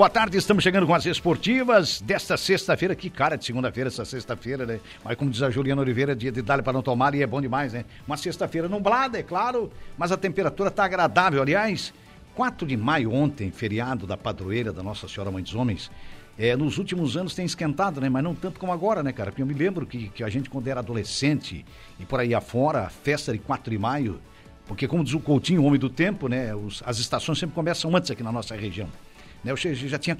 Boa tarde. Estamos chegando com as esportivas desta sexta-feira. Que cara de segunda-feira, essa sexta-feira, né? Mas como diz a Juliana Oliveira, dia de dar para não tomar e é bom demais, né? Uma sexta-feira nublada, é claro, mas a temperatura está agradável. Aliás, 4 de maio, ontem, feriado da padroeira da Nossa Senhora Mãe dos Homens. É, nos últimos anos tem esquentado, né? Mas não tanto como agora, né, cara? Porque eu me lembro que, que a gente, quando era adolescente e por aí afora, a festa de 4 de maio porque, como diz o Coutinho, o homem do tempo, né? Os, as estações sempre começam antes aqui na nossa região. Né? Você já tinha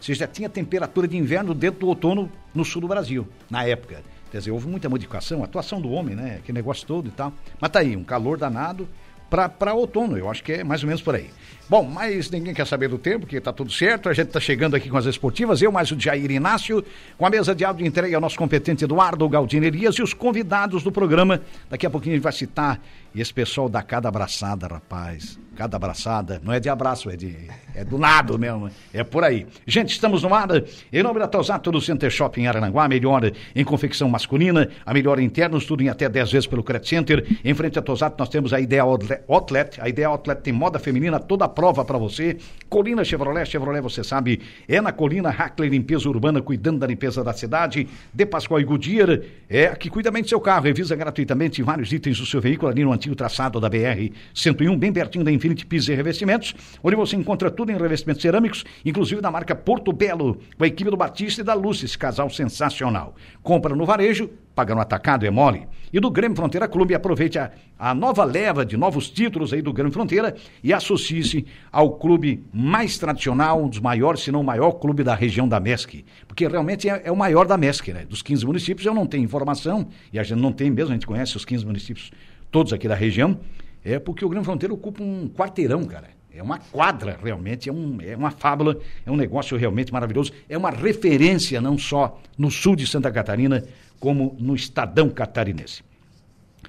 você já tinha temperatura de inverno dentro do outono no sul do Brasil, na época. Quer dizer, houve muita modificação, atuação do homem, né? Que negócio todo e tal. Mas tá aí, um calor danado para outono, eu acho que é mais ou menos por aí. Bom, mas ninguém quer saber do tempo, que está tudo certo. A gente está chegando aqui com as esportivas. Eu, mais o Jair Inácio, com a mesa de áudio entregue ao nosso competente Eduardo Galdinerias e os convidados do programa. Daqui a pouquinho a gente vai citar esse pessoal da cada abraçada, rapaz. Cada abraçada. Não é de abraço, é de é do lado mesmo. É por aí. Gente, estamos no ar. Em nome da Tosato do Center Shopping Arananguá, melhor em confecção masculina, a melhor internos, tudo em até 10 vezes pelo Credit Center. Em frente à Tosato nós temos a Ideal Outlet. A Ideal Outlet tem moda feminina toda prova para você. Colina Chevrolet, Chevrolet, você sabe, é na Colina Hackley Limpeza Urbana, cuidando da limpeza da cidade. De Pascoal e Goodyear, é que cuida bem do seu carro. Revisa gratuitamente vários itens do seu veículo ali no antigo traçado da BR 101, bem pertinho da Infinity Pisos e Revestimentos, onde você encontra tudo em revestimentos cerâmicos, inclusive da marca Porto Belo, com a equipe do Batista e da Lúcia, esse casal sensacional. Compra no varejo, paga no atacado, é mole. E do Grêmio Fronteira Clube, aproveite a, a nova leva de novos títulos aí do Grêmio Fronteira e associe-se ao clube mais tradicional, um dos maiores, se não o maior clube da região da MESC. Porque realmente é, é o maior da MESC, né? Dos 15 municípios eu não tenho informação, e a gente não tem mesmo, a gente conhece os 15 municípios todos aqui da região, é porque o Grêmio Fronteira ocupa um quarteirão, cara. É uma quadra, realmente, é, um, é uma fábula, é um negócio realmente maravilhoso. É uma referência não só no sul de Santa Catarina, como no Estadão Catarinense.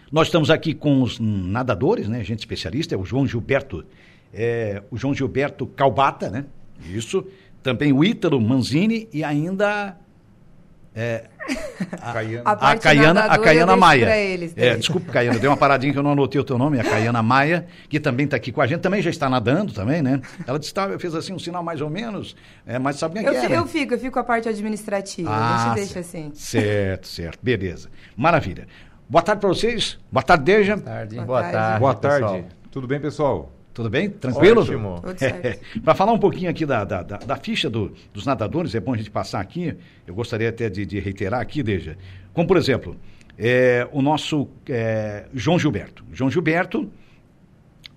Nós estamos aqui com os nadadores, né? Gente especialista, é o João Gilberto, é, o João Gilberto Calbata, né? Isso. Também o Ítalo Manzini e ainda é, a, a, a, Caiana, a Caiana Maia. Eles, é, desculpa, Caiana, deu uma paradinha que eu não anotei o teu nome, a Caiana Maia, que também está aqui com a gente, também já está nadando também, né? Ela disse, tá, fez assim um sinal mais ou menos, é, mas sabe quem é eu, que é, Eu fico, eu fico com a parte administrativa, ah, a gente deixa assim. Certo, certo, beleza. Maravilha. Boa tarde para vocês, boa tarde, Deja. Boa tarde. Boa tarde. Boa tarde. Boa tarde. Tudo bem, pessoal? Tudo bem? Tranquilo? Ótimo. É, Para falar um pouquinho aqui da, da, da, da ficha do, dos nadadores, é bom a gente passar aqui, eu gostaria até de, de reiterar aqui, Deja, como por exemplo, é, o nosso é, João Gilberto. João Gilberto,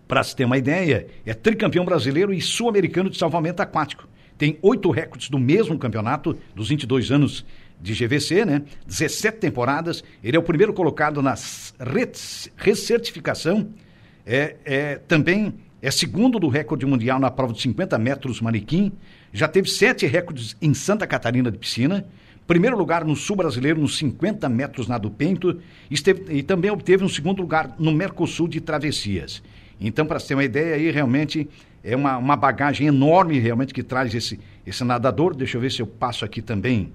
para se ter uma ideia, é tricampeão brasileiro e sul-americano de salvamento aquático. Tem oito recordes do mesmo campeonato, dos 22 anos de GVC, né? 17 temporadas. Ele é o primeiro colocado na recertificação. É, é, também é segundo do recorde mundial na prova de 50 metros manequim, já teve sete recordes em Santa Catarina de piscina, primeiro lugar no sul brasileiro nos 50 metros nado pento esteve, e também obteve um segundo lugar no Mercosul de travessias. Então, para ter uma ideia aí, realmente é uma, uma bagagem enorme realmente que traz esse, esse nadador. Deixa eu ver se eu passo aqui também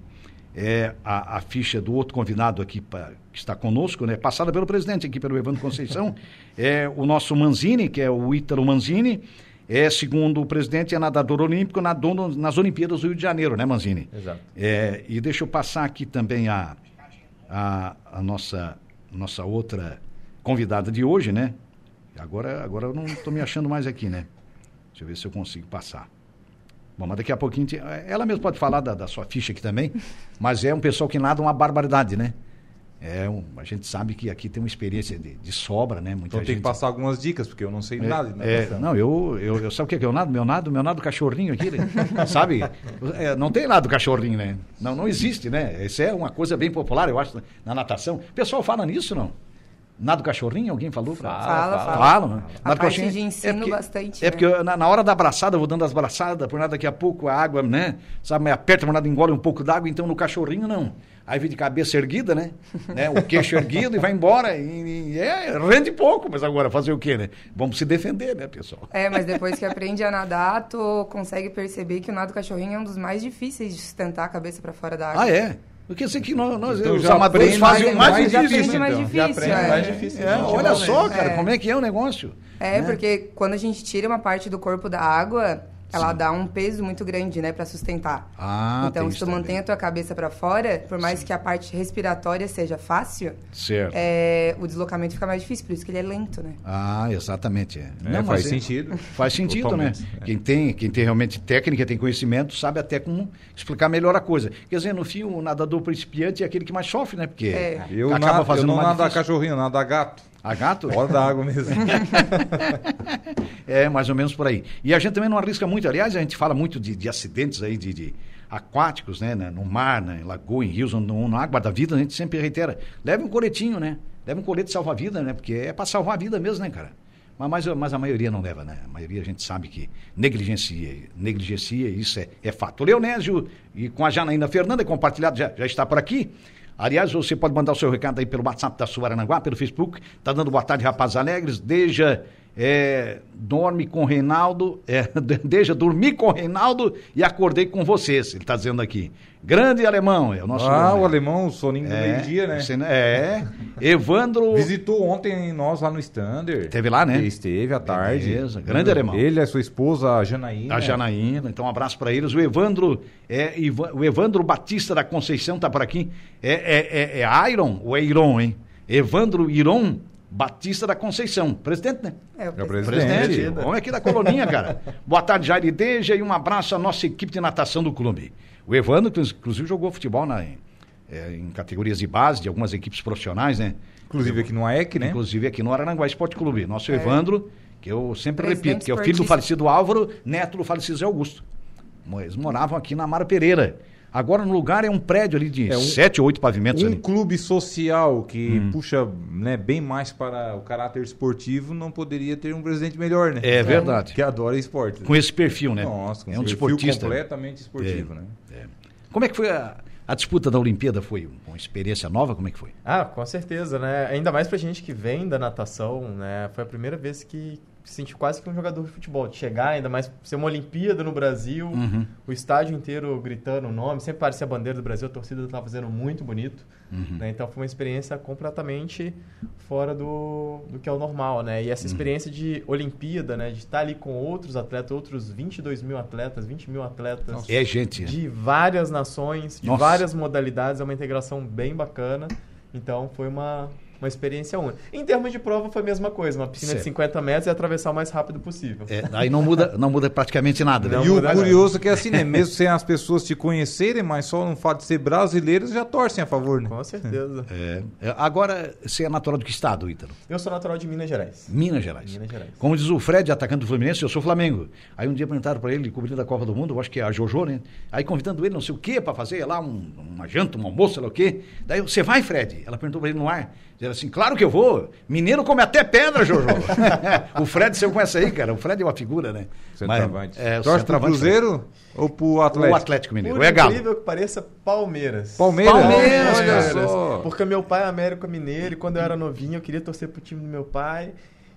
é, a, a, ficha do outro convidado aqui pra, que está conosco, né? Passada pelo presidente aqui, pelo Evandro Conceição, é o nosso Manzini, que é o Ítalo Manzini, é, segundo o presidente, é nadador olímpico, nadou no, nas Olimpíadas do Rio de Janeiro, né, Manzini? Exato. É, e deixa eu passar aqui também a, a, a nossa, nossa outra convidada de hoje, né? Agora, agora eu não estou me achando mais aqui, né? Deixa eu ver se eu consigo passar. Bom, mas daqui a pouquinho. Ela mesmo pode falar da, da, sua ficha aqui também, mas é um pessoal que nada uma barbaridade, né? É um, a gente sabe que aqui tem uma experiência de, de sobra, né? Muita então gente... tem que passar algumas dicas, porque eu não sei é, nada de É, não, eu, eu, eu sabe o que é, que é o nado? Meu nado, meu nado cachorrinho aqui, né? sabe? É, não tem nado cachorrinho, né? Não, não existe, né? Isso é uma coisa bem popular, eu acho, na natação. O pessoal fala nisso, não? Nada do cachorrinho? Alguém falou? Pra... Fala, fala. Fala, né? Nada do cachorrinho. de ensino porque, bastante, É né? porque eu, na, na hora da abraçada, eu vou dando as abraçadas, por nada daqui a pouco a água, né? Sabe, me aperta, por nada engole um pouco d'água, então no cachorrinho não. Aí vem de cabeça erguida, né? né? O queixo erguido e vai embora. E, e é, rende pouco, mas agora fazer o quê, né? Vamos se defender, né, pessoal? É, mas depois que aprende a nadar, tu consegue perceber que o nado cachorrinho é um dos mais difíceis de sustentar a cabeça pra fora da água. Ah, é? Porque eu sei que nós, nós Então os já amadores fazem mais- o mais mais difícil. mais então. difícil, Já aprende é. mais difícil. É, gente, olha só, cara, É. como é que é o negócio. É, né? porque quando a gente tira uma parte do corpo da água, ela dá um peso muito grande, né, pra sustentar. Ah, então, se tu mantém também. a tua cabeça pra fora, por mais que a parte respiratória seja fácil, Certo. é, o deslocamento fica mais difícil, por isso que ele é lento, né? Ah, exatamente. É. Não, faz é- sentido. Faz sentido, Totalmente, né? é. Quem, tem, quem tem realmente técnica, tem conhecimento, sabe até como explicar melhor a coisa. Quer dizer, no fim, o nadador principiante é aquele que mais sofre, né? Porque É. Eu, acaba nado, eu fazendo não mais nado a difícil. cachorrinho, nado a gato. A gato? Fora da água mesmo. É, mais ou menos por aí. E a gente também não arrisca muito. Aliás, a gente fala muito de, de acidentes aí, de, de aquáticos, né? na- No mar, na em lagoa, em rios, no, na água da vida, a gente sempre reitera. Leve um coletinho, né? Leve um colete salva-vida, né? Porque é para salvar a vida mesmo, né, cara? Mas, mas, mas a maioria não leva, né? A maioria a gente sabe que negligencia, negligencia, isso é, é fato. O Leonésio e com a Janaína Fernanda, compartilhado, já, já está por aqui. Aliás, você pode mandar o seu recado aí pelo WhatsApp da Suarananguá, pelo Facebook. Tá dando boa tarde, rapazes alegres. Deja, é, dorme com Reinaldo, é, deja, dormi com Reinaldo e acordei com vocês. Ele está dizendo aqui. Grande alemão, é o nosso. ah, o alemão, o soninho do é, meio-dia, né? você- É. Evandro. Visitou ontem nós lá no Standard. Esteve lá, né? Esteve à tarde. Beleza, grande alemão. Ele, a sua esposa, a Janaína. A Janaína, então um abraço para eles. O Evandro, é, o Evandro Batista da Conceição tá por aqui. É, é, é, é Iron ou é Iron, hein? Evandro Iron Batista da Conceição. Presidente, né? É, o É presidente. presidente. Homem aqui da coloninha, cara. Boa tarde, Jair Deja, e um abraço à nossa equipe de natação do clube. O Evandro, que inclusive, jogou futebol na, em, é, em categorias de base de algumas equipes profissionais, né? Inclusive aqui no AEC, né? Inclusive aqui no Arananguá Esporte Clube. Nosso Evandro, que eu sempre Presidente repito, que é o filho do falecido Álvaro, neto do falecido Zé Augusto. Eles moravam aqui na Amaro Pereira. Agora no lugar é um prédio ali de É um- sete ou oito pavimentos Um ali. clube social que Hum. puxa né, bem mais para o caráter esportivo não poderia ter um presidente melhor, né? É verdade. Que adora esporte. Com esse perfil, né? Nossa, com é um perfil desportista. completamente esportivo, É. né? Como é que foi a, a disputa da Olimpíada? Foi uma experiência nova? Como é que foi? Ah, com certeza, né? Ainda mais pra gente que vem da natação, né? Foi a primeira vez que se sentiu quase que um jogador de futebol. De chegar, ainda mais ser uma Olimpíada no Brasil, Uhum. o estádio inteiro gritando o nome, sempre parecia a bandeira do Brasil, a torcida estava fazendo muito bonito. Uhum. né? Então foi uma experiência completamente fora do, do que é o normal, né? E Uhum. essa experiência de Olimpíada, né? De estar ali com outros atletas, outros 22 mil atletas, 20 mil atletas É gente. né? de várias nações, de Nossa. várias modalidades, é uma integração bem bacana. Então foi uma, uma experiência única. Em termos de prova foi a mesma coisa, uma piscina Certo. de 50 metros e atravessar o mais rápido possível. É, aí não muda, não muda praticamente nada. né? E o nada. curioso é que assim, né? Mesmo sem as pessoas te conhecerem, mas só no fato de ser brasileiros já torcem a favor, né? Com certeza. É. É, Agora, você é natural de que estado, Ítalo? Eu sou natural de Minas Gerais. Minas Gerais. Minas Gerais. Como diz o Fred, atacante do Fluminense, eu sou Flamengo. Aí um dia perguntaram para ele, cobrindo a Copa do Mundo, eu acho que é a Jojo, né? Aí convidando ele, não sei o quê, para fazer lá um- uma janta, um almoço, sei lá o quê. Daí, você vai, Fred? Ela perguntou para ele no ar. Dizendo assim, claro que eu vou. Mineiro come até pedra, Jojo. o Fred, você conhece aí, cara. O Fred é uma figura, né? Centroavante. é, o Torce pro centroavante, Cruzeiro ou pro O Atlético? Atlético Mineiro. Por Ou é Galo. incrível que pareça, Palmeiras. Palmeiras? Palmeiras, só. Porque meu pai é América Mineiro e quando eu era novinho eu queria torcer pro time do meu pai.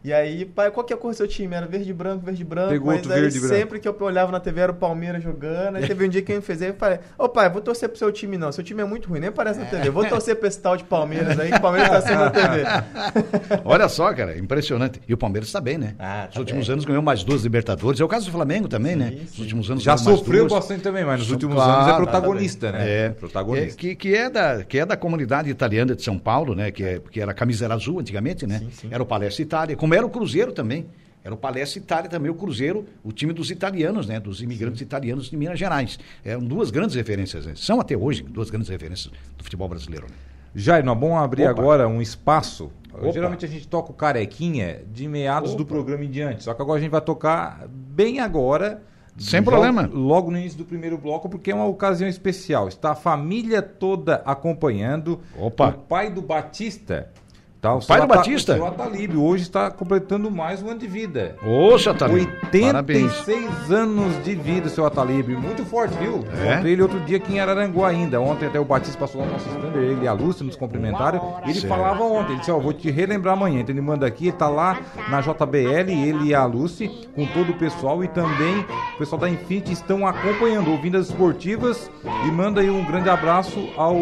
E aí, pai, qual que é a cor do seu time? Era verde e branco, verde e branco. Pegou mas outro aí verde e branco. sempre que eu olhava na TV era o Palmeiras jogando. Aí teve um dia que eu me fez aí e falei, ô pai, vou torcer pro seu time não. Seu time é muito ruim, nem aparece na TV. Vou torcer pra esse tal de Palmeiras aí, que o Palmeiras tá sendo na TV. Olha só, cara, impressionante. E o Palmeiras está bem, né? Ah, tá Nos últimos bem. anos ganhou mais duas Libertadores. É o caso do Flamengo também, né? Sim, Nos sim. últimos anos Já sofreu duas. bastante também, mas nos últimos claro, anos é protagonista, né? É, protagonista. é, que, que, é da, que é da comunidade italiana de São Paulo, né? Que, é, que era a camisa era azul antigamente, né? Sim, sim. Era o Palestra Itália, como era o Cruzeiro também. Era o Palestra Itália também, o Cruzeiro, o time dos italianos, né? Dos imigrantes italianos de Minas Gerais. Eram duas grandes referências, né? São até hoje duas grandes referências do futebol brasileiro. Né? Jair, nós vamos abrir Opa. agora um espaço. Opa. Geralmente a gente toca o carequinha de meados do Opa. programa em diante. Só que agora a gente vai tocar bem agora. Sem logo- problema. Logo no início do primeiro bloco, porque é uma ocasião especial. Está a família toda acompanhando. Opa. O pai do Batista Tá, O pai do Ata- Batista? O seu Atalíbio hoje está completando mais um ano de vida. Ô, seu Atalíbio. Parabéns. 86 anos de vida, seu Atalíbio. Muito forte, viu? É? Encontrei ele outro dia aqui em Araranguá ainda. Ontem até o Batista passou lá no nosso stand, ele e a Lúcia nos cumprimentaram. Ele Certo. falava ontem, ele disse, ó, vou te relembrar amanhã. Então ele manda aqui, ele tá lá na JBL, ele e a Lúcia, com todo o pessoal e também o pessoal da Infinity estão acompanhando, ouvindo as esportivas e manda aí um grande abraço ao,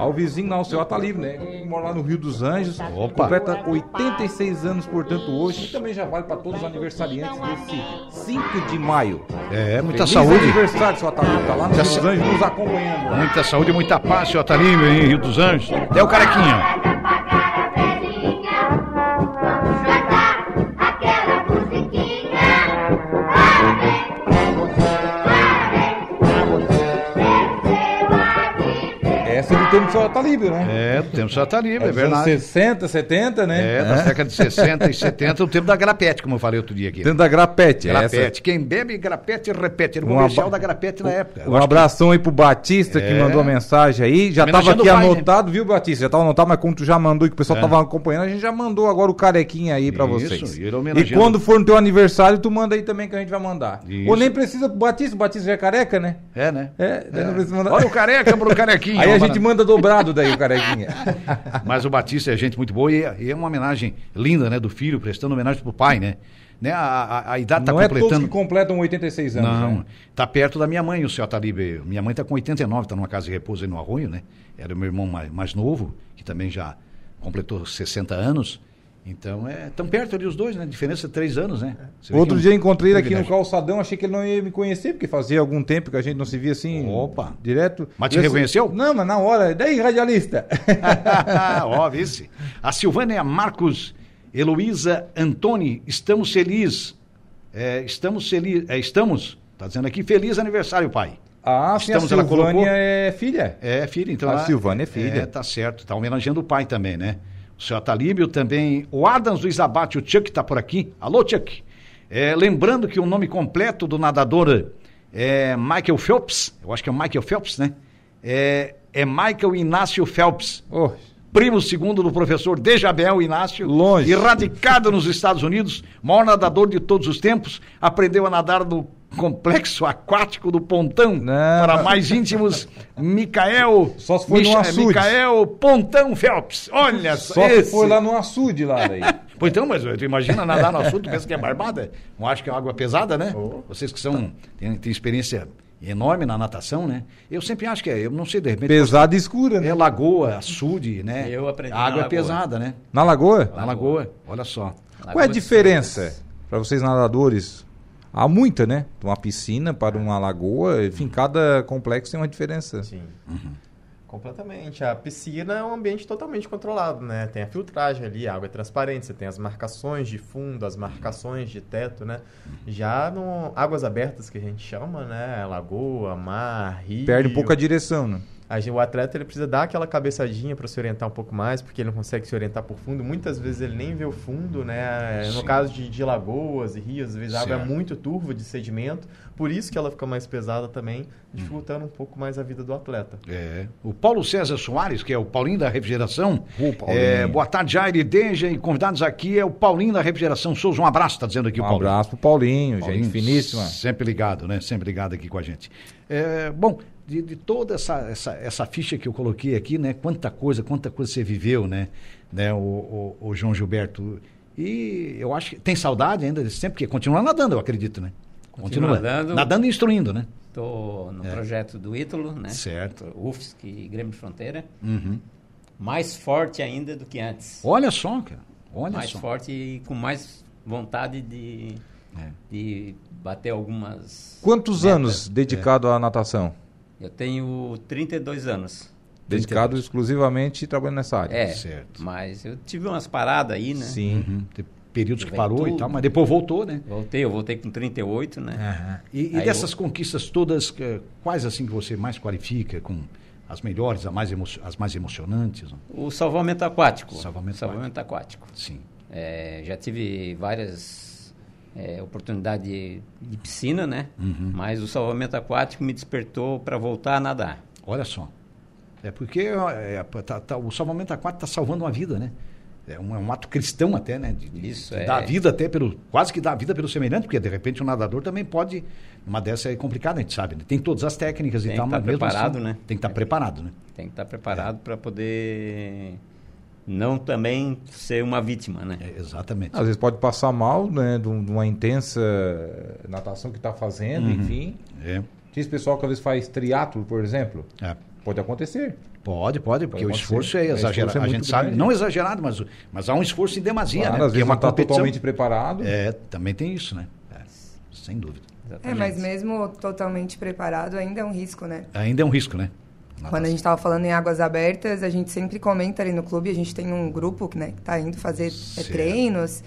ao vizinho lá, o seu Atalíbio, né? Mora lá no Rio dos Anjos. Opa. Completa 86 anos, portanto, hoje. E também já vale para todos os aniversariantes desse 5 de maio. É, muita Feliz saúde. aniversário, seu Atalíbio. Tá lá no Muita Rio dos Anjos nos acompanhando. lá. Muita saúde, muita paz, seu Atalíbio, em Rio dos Anjos. Até o carequinha. Tempo do seu Atalíbio, né? É, do tempo do seu Atalíbio, é, anos verdade. 60, 70, né? É, da década de 60 e 70, o tempo da grapete, como eu falei outro dia aqui. Dentro da Grapete. Grapete. Essa. Quem bebe grapete repete. Era o comercial aba- da grapete na época. Um que- abração aí pro Batista que É. mandou a mensagem aí. Já tava aqui o pai, né? anotado, viu, Batista? Já tava anotado, mas como tu já mandou e que o pessoal É. tava acompanhando, a gente já mandou agora o carequinha aí pra Isso, vocês. e E quando for no teu aniversário, tu manda aí também que a gente vai mandar. Isso. Ou nem precisa pro Batista, o Batista já é careca, né? É, né? É, daí não precisa mandar. Olha o careca pro carequinha. Aí a gente manda dobrado daí o carequinha. Mas o Batista é gente muito boa e é, e é uma homenagem linda, né, do filho, prestando homenagem pro pai, né? né? A, a, a idade tá não é todos completando. que completam 86 anos. Não, né? tá perto da minha mãe, o seu Atalibe. Minha mãe tá com 89, tá numa casa de repouso aí no Arroio, né? Era o meu irmão mais, mais novo, que também já completou 60 anos. Então, é tão perto ali os dois, né? Diferença de três anos, né? Você vê Outro dia um- encontrei ele aqui no calçadão, achei que ele não ia me conhecer, porque fazia algum tempo que a gente não se via assim. Opa. Direto. Mas te Eu- reconheceu? Não, mas na hora. Daí, radialista. Ó, vice. A Silvânia Marcos, Heloísa Antoni, estamos felizes. É, estamos felizes. É, estamos, tá dizendo aqui, feliz aniversário, pai. Ah, sim, a Estamos, ela Silvânia colocou? é filha. É, filha, então. A ela- Silvânia é filha. É, tá certo. Tá homenageando o pai também, né? O seu Atalíbio também. O Adams Luiz Abate, o Chuck tá por aqui. Alô, Chuck. É, lembrando que o nome completo do nadador é Michael Phelps. Eu acho que é o Michael Phelps, né? É, é Michael Inácio Phelps. Oh, Primo segundo do professor Dejabel Inácio. Longe. E radicado nos Estados Unidos, maior nadador de todos os tempos, aprendeu a nadar no complexo aquático do Pontão. Não. Para mais íntimos, Micael. Só se foi no açude. Micael Pontão Phelps. Olha só esse. se foi lá no açude lá daí. Pô, então, mas tu imagina nadar no assunto, pensa que é barbada? Não acho que é água pesada, né? Vocês que são, têm, têm experiência enorme na natação, né? Eu sempre acho que é, eu não sei, de repente. Pesada e escura, né? É lagoa, açude, né? Eu aprendi A na água é lagoa. pesada, né? Na lagoa? Na lagoa, olha só. Qual é a diferença para vocês nadadores? Há muita, né? De Uma piscina para uma lagoa, enfim, cada complexo tem uma diferença. Sim. Completamente. A piscina é um ambiente totalmente controlado, né? Tem a filtragem ali, a água é transparente, você tem as marcações de fundo, as marcações de teto, né? Já no águas abertas que a gente chama, né? Lagoa, mar, rio. Perde um pouco a direção, né? A gente- o atleta ele precisa dar aquela cabeçadinha para se orientar um pouco mais, porque ele não consegue se orientar por fundo. Muitas vezes ele nem vê o fundo, né? No Sim. caso de, de lagoas e rios, às vezes a água é muito turva de sedimento, por isso que ela fica mais pesada também, dificultando um pouco mais a vida do atleta. É. O Paulo César Soares, que é o Paulinho da Refrigeração. Paulinho. É, boa tarde, Jair Deja. E convidados aqui é o Paulinho da Refrigeração Souza. Um abraço, tá dizendo aqui Um o Paulinho. abraço pro Paulinho, Paulinho, gente finíssima. Sempre ligado, né? Sempre ligado aqui com a gente. É, bom, de, de toda essa, essa, essa ficha que eu coloquei aqui, né? Quanta coisa, quanta coisa você viveu, né? né? O, o, o João Gilberto. E eu acho que tem saudade ainda desse tempo, porque continua nadando, eu acredito, né? Continua nadando. Nadando e instruindo, né? Estou no projeto do Ítalo, né? Certo. UFSC e Grêmio de Fronteira. Uhum. Mais forte ainda do que antes. Olha só, cara. Olha mais só. forte e com mais vontade de, É. de bater algumas. Quantos metas. anos dedicado à natação? Eu tenho 32 anos. Dedicado exclusivamente trabalhando nessa área. É, Certo. mas eu tive umas paradas aí, né? Sim. Uhum. Tem períodos que parou e tal, mas depois voltou, né? Voltei, eu voltei com 38, né? Aham. E, e dessas conquistas todas, quais assim que você mais qualifica com as melhores, as mais, emo- as mais emocionantes? O salvamento aquático. Salvamento aquático. Sim. É, já tive várias é, oportunidades de, de piscina, né? Uhum. Mas o salvamento aquático me despertou para voltar a nadar. Olha só. É porque é, tá- tá- o salvamento aquático está salvando uma vida, né? é um, é um ato cristão até, né? De, Isso, de é. a vida até pelo. Quase que dá a vida pelo semelhante, porque de repente o nadador também pode. Uma dessa é complicada, a gente sabe, né? Tem todas as técnicas Tem e tal, tá mas mesmo preparado, assim, né? Tem que estar preparado, né? Tem que estar preparado para poder não também ser uma vítima, né? É, exatamente. Às vezes pode passar mal, né? De, um- de uma intensa natação que está fazendo, Uhum. enfim. É, esse pessoal que às vezes faz triatlo, por exemplo. é. Pode acontecer. Pode, pode, porque o acontecer. esforço é esforço exagerado. é a gente sabe, grande. não exagerado, mas, mas há um esforço em demasia, Claro, né? às vezes não está competição- totalmente preparado. É, também tem isso, né? É, sem dúvida. É, Exatamente. mas mesmo totalmente preparado ainda é um risco, né? Ainda é um risco, né? Quando a gente estava falando em águas abertas, a gente sempre comenta ali no clube, a gente tem um grupo né, que está indo fazer é, treinos.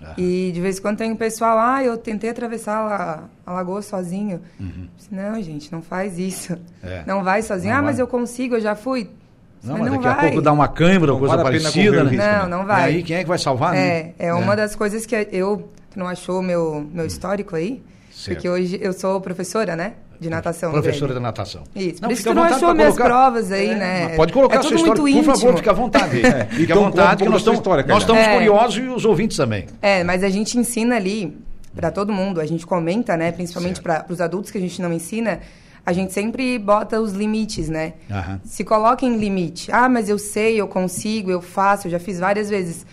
Aham. E de vez em quando tem um pessoal, ah, eu tentei atravessar a, a lagoa sozinho. Disse, Não, gente, não faz isso. Uhum. É. Não vai sozinho. Não ah, mas vai. eu consigo, eu já fui. Não, Mas mas não daqui a vai. pouco dá uma câimbra ou Não coisa vale a parecida, o né? risco, Não, né? não vai. E aí quem é que vai salvar, né? É, é uma das coisas que eu... Tu não achou meu, meu histórico aí? Certo. Porque hoje eu sou professora, né? De natação. Professora da natação. Isso, Não, por isso fica que à tu não achou minhas provas aí, É, né? Pode colocar é a tudo sua história, muito por favor, fica à vontade. Fique à Então, vontade, que nós estamos, história, nós estamos É. curiosos e os ouvintes também. É, mas a gente ensina ali para todo mundo, a gente comenta, né? Principalmente para os adultos que a gente não ensina, a gente sempre bota os limites, né? Aham. Se coloca em limite. Ah, mas eu sei, eu consigo, eu faço, eu já fiz várias vezes.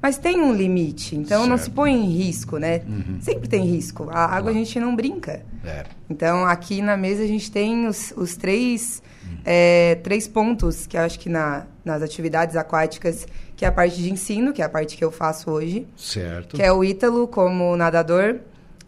Mas tem um limite, então não Certo. se põe em risco, né? Sempre tem risco. A água a gente não brinca. É. Então, aqui na mesa a gente tem os, os três, é, três pontos que eu acho que na, nas atividades aquáticas, que é a parte de ensino, que é a parte que eu faço hoje, Certo. que é o Ítalo como nadador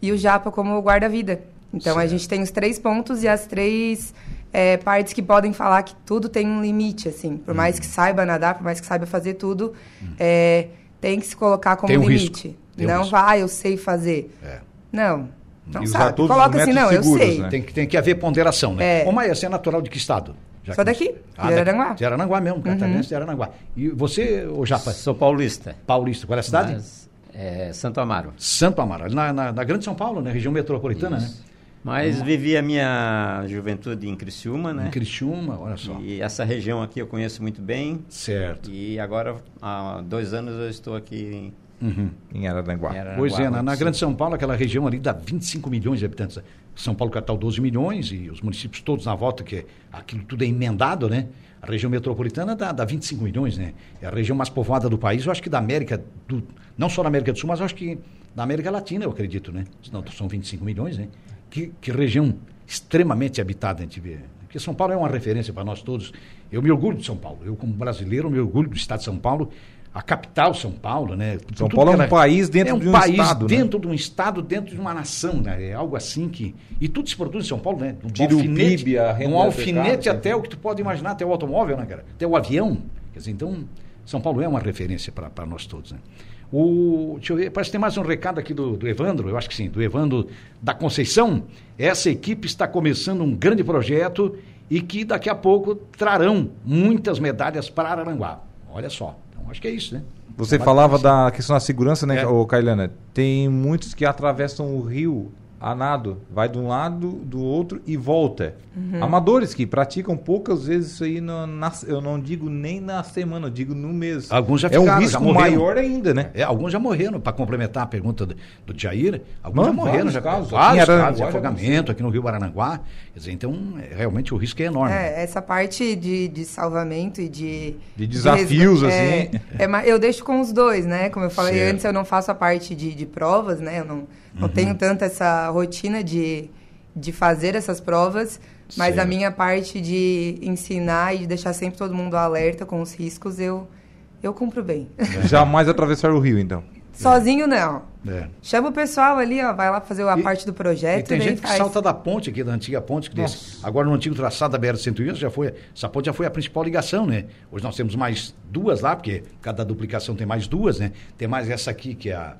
e o Japa como guarda-vida. Então, a Certo. gente tem os três pontos e as três é, partes que podem falar que tudo tem um limite, assim. Por mais Uhum. que saiba nadar, por mais que saiba fazer tudo, é, tem que se colocar como um limite. um Não risco. vai, eu sei fazer. É. Não, não E usar sabe. todos os Coloca assim, métodos não, eu seguros, sei. né? Tem, que, tem que haver ponderação, né? É. Ô, Maia, você é natural de que estado? Já que- daqui, Ah, de daqui- Araranguá. Uhum. De Araranguá mesmo, catarinense de Araranguá. E você, ô Japa, Sou paulista. paulista, qual é a cidade? Mas, é, Santo Amaro. Santo Amaro, na, na, na Grande São Paulo, né? Região metropolitana, né? Mas vivi a minha juventude em Criciúma, né? Em Criciúma, olha só. E essa região aqui eu conheço muito bem. Certo. E agora, há dois anos, eu estou aqui em Uhum. Em Araranguá. Araranguá. Pois é, na, na Grande. São Paulo, aquela região ali dá 25 milhões de habitantes. São Paulo capital 12 milhões e os municípios todos na volta, que aquilo tudo é emendado, né? A região metropolitana dá, dá 25 milhões, né? É a região mais povoada do país, eu acho que da América, do, não só da América do Sul, mas eu acho que da América Latina, eu acredito, né? Não, são 25 milhões, né? Que, que região extremamente habitada a gente vê. Porque São Paulo é uma referência para nós todos. Eu me orgulho de São Paulo. Eu, como brasileiro, me orgulho do estado de São Paulo. A capital São Paulo, né? São Tudo Paulo é um país dentro é um de um país estado, né? dentro de um estado, dentro de uma nação, né? É algo assim que... E tudo se produz em São Paulo, né? Um Tira o PIB, a um alfinete até enfim. o que tu pode imaginar, até o automóvel, né, cara? Até o avião. Quer dizer, então, São Paulo é uma referência para nós todos, né? O, deixa eu ver, parece que tem mais um recado aqui do, do Evandro, eu acho que sim, do Evandro da Conceição. Essa equipe está começando um grande projeto e que daqui a pouco trarão muitas medalhas para Araranguá. Olha só, então acho que é isso, né? Você falava da questão da segurança, né, É. Cailana? Tem muitos que atravessam o rio a nado, vai de um lado, do outro e volta. Uhum. Amadores que praticam poucas vezes isso aí, no- na- eu não digo nem na semana, eu digo no mês. Alguns já É um ficaram, risco maior ainda, né? É, alguns já morreram, para complementar a pergunta do, do Jair, alguns Não, já morreram, vários já casos. Aqui vários Araranguá casos de já afogamento aqui no Rio Barananguá. Quer dizer, então, é, realmente o risco é enorme. É, essa parte de, de salvamento e de... De desafios, resga- é, assim. é ma- eu deixo com os dois, né? Como eu falei Certo. antes, eu não faço a parte de, de provas, né? Eu não, não Uhum. tenho tanto essa rotina de, de fazer essas provas, mas a minha parte de ensinar e de deixar sempre todo mundo alerta com os riscos, eu, eu cumpro bem. Jamais atravessar o rio, então. Sozinho, não. É. Chama o pessoal ali, ó, vai lá fazer a E- parte do E projeto tem daí gente que faz. salta da ponte aqui, da antiga ponte, que desce. agora no antigo traçado da BR-101 já foi, essa ponte já foi a principal ligação, né? Hoje nós temos mais duas lá, porque cada duplicação tem mais duas, né? Tem mais essa aqui, que é a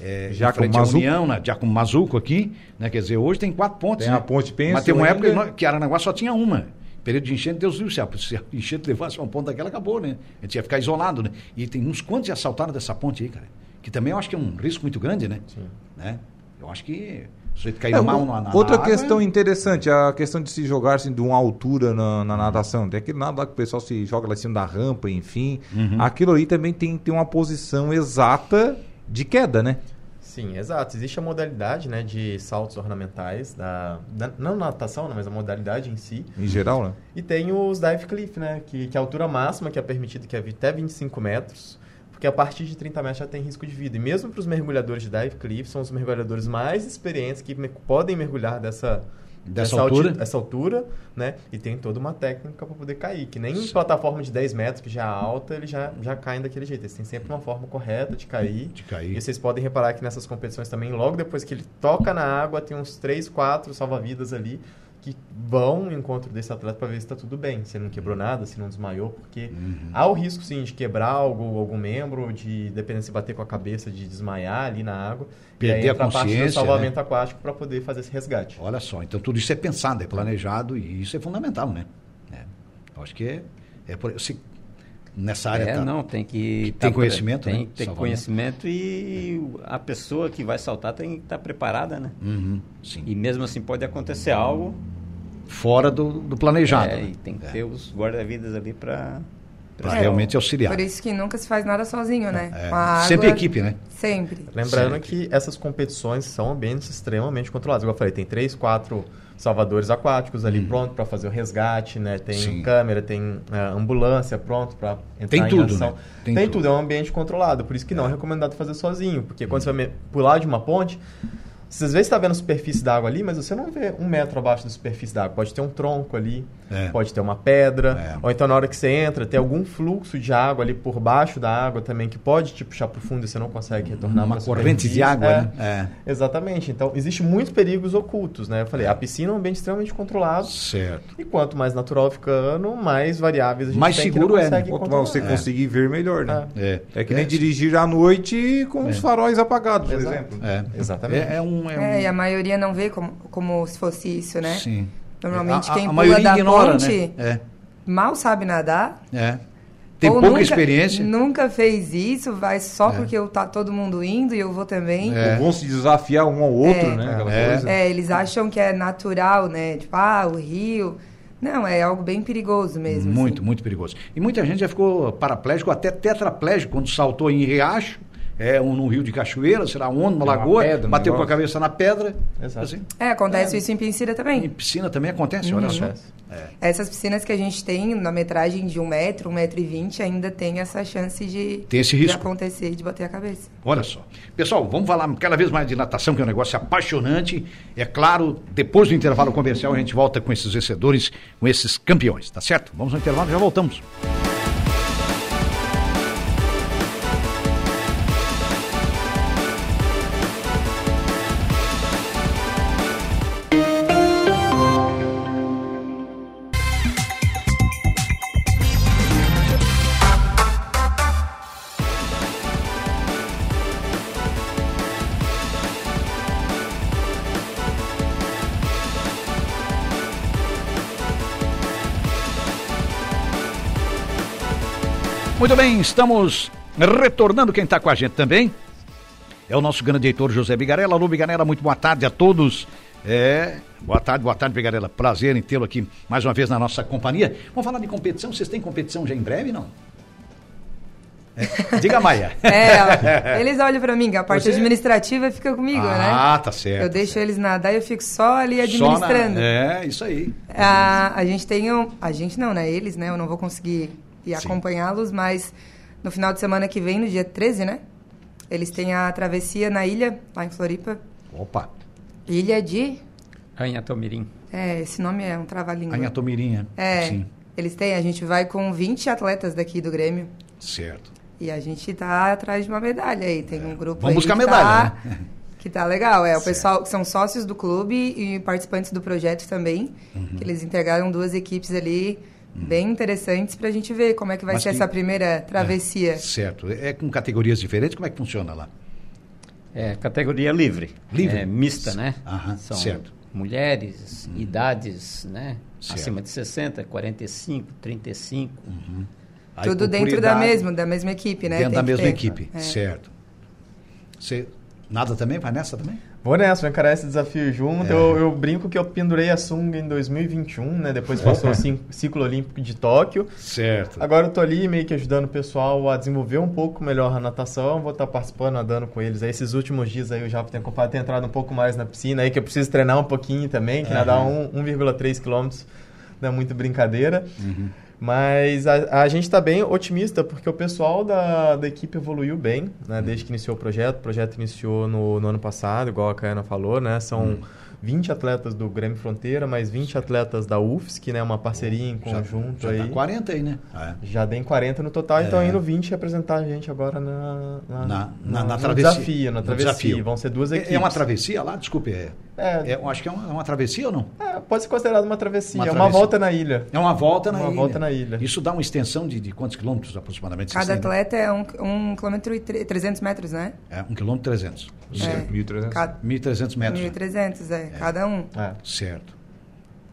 é, frente à Mazuco. União, né? Giacomo Mazuco aqui, né? Quer dizer, hoje tem quatro pontes, Tem né? a ponte Pênsil Mas tem uma época ainda. que Aranaguá só tinha uma. Período de enchente, Deus livre, se a, se a enchente levasse uma ponta daquela, acabou, né? A gente ia ficar isolado, né? E tem uns quantos já saltaram dessa ponte aí, cara? Que também eu acho que é um risco muito grande, né? Sim. né? Eu acho que O sujeito caiu É, mal na, na outra na questão água, interessante, a questão de se jogar assim, de uma altura na, na natação. Tem aquele nada lá que o pessoal se joga lá em cima da rampa, enfim. Uhum. Aquilo ali também tem que ter uma posição exata de queda, né? Sim, exato. Existe a modalidade né, de saltos ornamentais, da, da- não natação, né, mas a modalidade em si. Em geral, né? E tem os dive cliff, né? Que, que é a altura máxima que é permitida, que é até 25 metros. Porque a partir de 30 metros já tem risco de vida. E mesmo para os mergulhadores de dive cliff, são os mergulhadores mais experientes que podem mergulhar dessa, Dessa dessa altura? alti- essa altura, né? E tem toda uma técnica para poder cair. Que nem em plataforma de 10 metros, que já é alta, eles já, já caem daquele jeito. Eles têm sempre uma forma correta de cair. De cair. E vocês podem reparar que nessas competições também, logo depois que ele toca na água, tem uns 3, 4 salva-vidas ali que vão no encontro desse atleta para ver se está tudo bem, se ele não quebrou nada, se não desmaiou, porque Uhum. há o risco sim de quebrar algo, algum membro, de dependendo se bater com a cabeça, de desmaiar ali na água. Perder e aí a entra a parte do consciência, salvamento aquático para poder fazer esse resgate. Olha só, então tudo isso é pensado, é planejado e isso é fundamental, né? É. Acho que é, é por, se, nessa área É, tá- não, tem que... tem tá conhecimento, Tem né? Salvamento. conhecimento e a pessoa que vai saltar tem que estar preparada, né? Uhum, sim. E mesmo assim pode acontecer algo. Fora do, do planejado. é, né? e tem que É. ter os guarda-vidas ali para... Pra realmente auxiliar. Por isso que nunca se faz nada sozinho, né? É. Com a água, Sempre equipe, né? Sempre. Lembrando Sempre. que essas competições são ambientes extremamente controlados. Igual eu falei, tem três, quatro salvadores aquáticos ali pronto para fazer o resgate, né? Tem Uhum. Sim. câmera, tem é, ambulância pronto para entrar Tem em tudo, ação. né? Tem, Tem tudo. tudo. é um ambiente controlado. Por isso que não é recomendado fazer sozinho, porque quando você vai pular de uma ponte, você às vezes está vendo a superfície da água ali, mas você não vê um metro abaixo da superfície da água. Pode ter um tronco ali, É. pode ter uma pedra, É. ou então na hora que você entra, tem algum fluxo de água ali por baixo da água também que pode te puxar para o fundo e você não consegue retornar Uma corrente de água, É. né? Exatamente. Então, existem muitos perigos ocultos, né? Eu falei, a piscina é um ambiente extremamente controlado. É. Certo. E quanto mais natural ficando, mais variáveis a gente Mais tem seguro que não é, né? Quanto mais você conseguir ver, melhor, né? É, É que nem dirigir à noite com os faróis apagados, por Exato. exemplo. É. Exatamente. É, é um. É, um É, e a maioria não vê como, como se fosse isso, né? Sim. Normalmente A- quem a pula maioria da ignora, ponte né? mal sabe nadar. É. É. Tem ou pouca nunca- experiência. Nunca fez isso, vai só É. porque eu, tá todo mundo indo e eu vou também. É. Ou vão se desafiar um ao outro, É. né? Aquela É. coisa. É, eles acham que é natural, né? Tipo, ah, o rio. Não, é algo bem perigoso mesmo. Muito, assim. muito perigoso. E muita gente já ficou paraplégico, até tetraplégico, quando saltou em Riacho, é, um, num rio de cachoeira, sei lá onde, Uma lagoa, pedra, um bateu com a negócio. cabeça na pedra. Exato. Assim. É, acontece isso em Pincira Em também. piscina também acontece, olha só. Acontece. Essas piscinas que a gente tem na metragem de um metro, um metro e vinte, ainda tem essa chance de, Tem esse de risco. acontecer, de bater a cabeça. Olha só. Pessoal, vamos falar cada vez mais de natação, que é um negócio apaixonante. É claro, depois do intervalo comercial, a gente volta com esses vencedores, com esses campeões, tá certo? Vamos no intervalo e já voltamos. Muito bem, estamos retornando. Quem está com a gente também é o nosso grande editor José Bigarella. Alô, Bigarella, muito boa tarde a todos. É, boa tarde, boa tarde, Bigarella. Prazer em tê-lo aqui mais uma vez na nossa companhia. Vamos falar de competição. Vocês têm competição já em breve, não? É, Diga, Maia. É, eles olham pra mim, a parte Você- administrativa fica comigo, né? ah, tá certo. Eu deixo eles nadar e eu fico só ali Só na- administrando. É, isso aí. A, a gente tem um. A gente não, né? Eles, né? Eu não vou conseguir Sim. acompanhá-los, mas no final de semana que vem, no dia 13, né? Eles têm a travessia na ilha, lá em Floripa. Opa, Ilha de. Anhatomirim. É, esse nome é um trava-língua. Anhatomirinha. É. Sim, Eles têm, a gente vai com 20 atletas daqui do Grêmio. certo. E a gente tá atrás de uma medalha aí. Tem um grupo Vamos aí buscar que medalha, tá, né? Que tá legal. É, o pessoal que são sócios do clube e participantes do projeto também. Uhum. Que eles integraram duas equipes ali bem interessantes pra gente ver como é que vai Mas ser que- essa primeira travessia. Certo. É com categorias diferentes? Como é que funciona lá? É categoria livre. Livre? É mista, né? Aham, São certo. mulheres, idades, né? Certo. Acima de 60, 45, 35. Aí, Tudo dentro da mesma, da mesma equipe, né? Dentro Tem da mesma ter. equipe, É. certo. Você nada também? Vai nessa também? Vou nessa, vou encarar esse desafio junto. É. Eu, eu brinco que eu pendurei a sunga em 2021, né? Depois passou o ciclo olímpico de Tóquio. Certo. Agora eu tô ali meio que ajudando o pessoal a desenvolver um pouco melhor a natação. Vou estar participando, nadando com eles. Aí esses últimos dias aí eu já tenho, tenho entrado um pouco mais na piscina aí, que eu preciso treinar um pouquinho também, que nadar um, 1,3 quilômetros não é muito brincadeira. Mas a, a gente está bem otimista porque o pessoal da, da equipe evoluiu bem, né? Desde que iniciou o projeto. O projeto iniciou no, no ano passado, igual a Caiana falou, né? São 20 atletas do Grêmio Fronteira, mais 20 atletas da UFSC, né? Uma parceria em conjunto já, aí. Já tá 40 aí, né? É. Já tem 40 no total, então indo 20 representar a gente agora na, Na- na- na no travessia. desafio, na No travessia. desafio. Vão ser duas É- equipes. É uma travessia lá? Desculpe. É, É, é, acho que é uma, é uma travessia ou não? é, pode ser considerado uma travessia. Uma é uma volta na ilha. É uma volta na Uma ilha. volta na ilha. Isso dá uma extensão de, de quantos quilômetros aproximadamente? Cada atleta é um, um quilômetro e tre- 300 metros, né? É, um quilômetro e 300. É. 1.300. Cada, 1.300 metros. 1.300, é, cada um. É. Certo.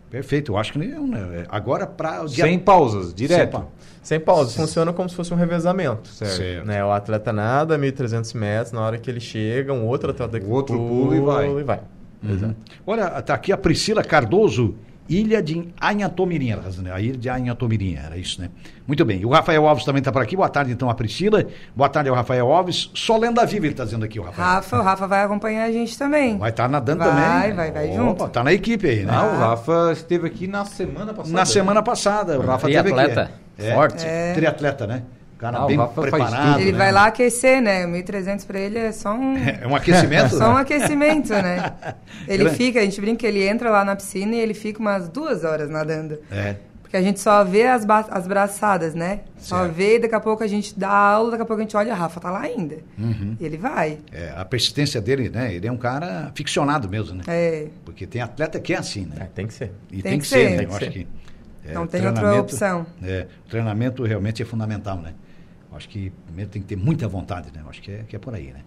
Perfeito. Eu acho que não, né? agora para o Sem pausas, direto. Sem pa- Sem pausa, funciona como se fosse um revezamento. Certo. Certo. Né, o atleta nada 1.300 metros, na hora que ele chega, um outro atleta O outro pula e vai. E vai. Uhum. Olha, tá aqui a Priscila Cardoso, Ilha de Anhatomirim, tá dizendo, a Ilha de Anhatomirim, era isso, né? Muito bem. E o Rafael Alves também está por aqui. Boa tarde, então, a Priscila. Boa tarde ao Rafael Alves. Só lenda viva, ele está dizendo aqui, o Rafael. Rafa, o Rafa vai acompanhar a gente também. Vai estar nadando Vai, também. vai, vai Opa, junto. Tá na equipe aí, né? Ah, o Rafa esteve aqui na semana passada. Na semana passada, o Rafa teve Triatleta. aqui. É. Forte. É. Triatleta, né? Cara Ah, bem preparado. Ele né? vai lá aquecer, né? 1.300 pra ele é só um... É um aquecimento? Só um né? aquecimento, né? Ele Grande. fica, a gente brinca que ele entra lá na piscina e ele fica umas duas horas nadando. É. Porque a gente só vê as, ba- as braçadas, né? Só Certo. vê, daqui a pouco a gente dá aula, daqui a pouco a gente olha, a Rafa tá lá ainda. Uhum. E ele vai. É, a persistência dele, né? Ele é um cara ficcionado mesmo, né? É, Porque tem atleta que é assim, É, né? tem que ser. E Tem tem, que que ser, ser. né? Tem Eu acho ser. que. é, Não tem outra opção. É, o treinamento realmente é fundamental, né? Acho que primeiro tem que ter muita vontade, né? Acho que é, que é por aí, né?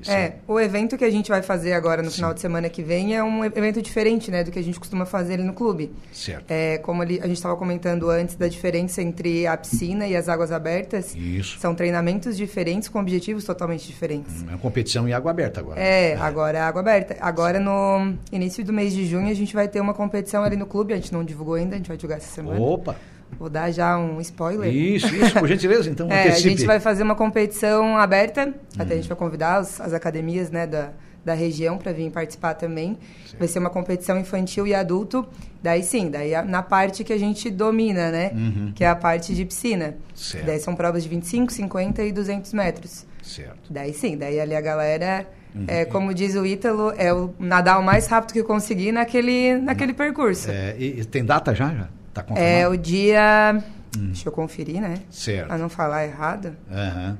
Isso É, o evento que a gente vai fazer agora no Sim. final de semana que vem é um evento diferente, né, do que a gente costuma fazer ali no clube. Certo. É, como a gente estava comentando antes da diferença entre a piscina e as águas abertas, Isso. são treinamentos diferentes com objetivos totalmente diferentes. É uma competição em água aberta agora. É, agora é água aberta. Agora no início do mês de junho a gente vai ter uma competição ali no clube, a gente não divulgou ainda, a gente vai divulgar essa semana. Opa! Vou dar já um spoiler. Isso, isso, por gentileza, então É, a gente vai fazer uma competição aberta, Hum. até a gente vai convidar os- as academias né, da, da região para vir participar também. Vai ser uma competição infantil e adulto, daí sim, daí na parte que a gente domina, né? Que é a parte de piscina. Uhum. Certo. Daí são provas de 25, 50 e 200 metros. Certo. Daí sim, daí ali a galera, Uhum. é, como diz o Ítalo, é o nadar o mais rápido que conseguir naquele, naquele percurso. É, e, e tem data já? já? Tá É confirmado? o dia... Hum. Deixa eu conferir, né? Certo. Pra não falar errado. Aham.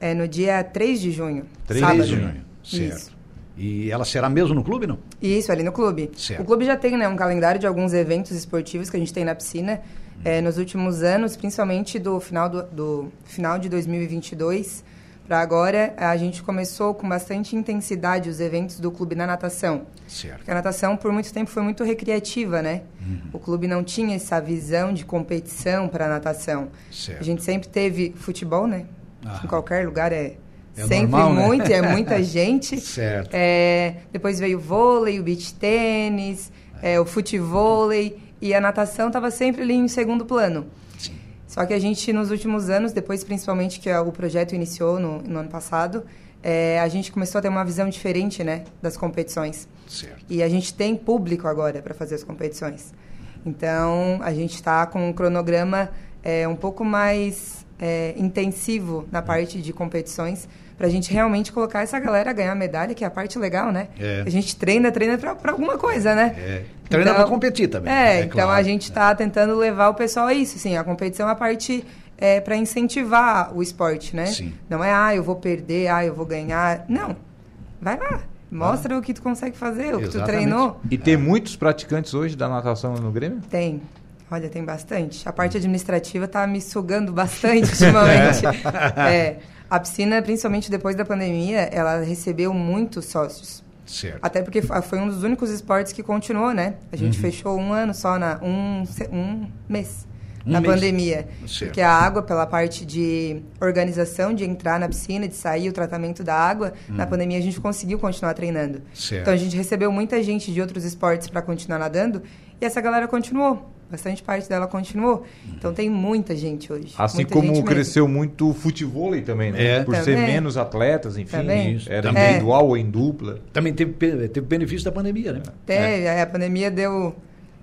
É no dia 3 de junho. 3 sábado. de junho. Certo. Isso. E ela será mesmo no clube, não? Isso, ali no clube. Certo. O clube já tem né, um calendário de alguns eventos esportivos que a gente tem na piscina. É, nos últimos anos, principalmente do final, do, do final de 2022 para agora, a gente começou com bastante intensidade os eventos do clube na natação. Certo. Porque a natação, por muito tempo, foi muito recreativa, né? Uhum. O clube não tinha essa visão de competição para a natação. Certo. A gente sempre teve futebol, né? Ah. Em qualquer lugar é, É sempre normal, né? muito, é muita gente. Certo. É, depois veio o vôlei, o beach tênis, é, o futevôlei e a natação estava sempre ali em segundo plano. Só que a gente, nos últimos anos, depois principalmente que o projeto iniciou no, no ano passado, é, a gente começou a ter uma visão diferente né, das competições. Certo. E a gente tem público agora para fazer as competições. Então, a gente está com um cronograma é, um pouco mais é, intensivo na parte de competições, para a gente realmente colocar essa galera a ganhar medalha, que é a parte legal, né? É. A gente treina, treina para alguma coisa, né? É, treina pra competir também, É, é então claro. a gente está tentando levar o pessoal a isso. Sim, a competição é a parte é, para incentivar o esporte, né? Sim. Não é, ah, eu vou perder, ah, eu vou ganhar. Não. Vai lá. Mostra o que tu consegue fazer, o que tu Exatamente. treinou. E tem muitos praticantes hoje da natação no Grêmio? Tem. Olha, tem bastante. A parte administrativa tá me sugando bastante ultimamente. É, a piscina, principalmente depois da pandemia, ela recebeu muitos sócios. Certo. Até porque foi um dos únicos esportes que continuou, né? A Uhum. gente fechou um ano só, na, um, um mês Um na mês. pandemia. Certo. Porque a água, pela parte de organização, de entrar na piscina, de sair, o tratamento da água, na pandemia a gente conseguiu continuar treinando. Certo. Então a gente recebeu muita gente de outros esportes para continuar nadando e essa galera continuou. Bastante parte dela continuou. Então tem muita gente hoje. Assim muita como gente mesmo. cresceu muito o futebol também, né? É. Por ser Também. menos atletas, enfim. Também. Isso, Era também. individual ou em dupla. Também teve, teve benefício da pandemia, né? Teve, aí a pandemia deu